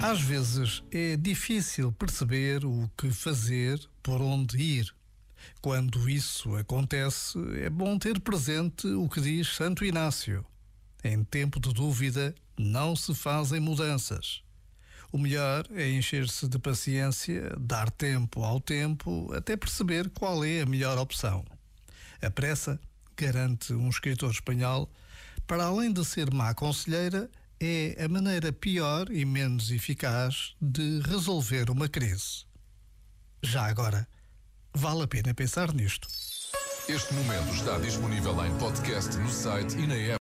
Às vezes é difícil perceber o que fazer, por onde ir. Quando isso acontece, é bom ter presente o que diz Santo Inácio. Em tempo de dúvida, não se fazem mudanças. O melhor é encher-se de paciência, dar tempo ao tempo, até perceber qual é a melhor opção. A pressa, garante um escritor espanhol, para além de ser má conselheira, é a maneira pior e menos eficaz de resolver uma crise. Já agora, vale a pena pensar nisto. Este momento está disponível em podcast no site e na app.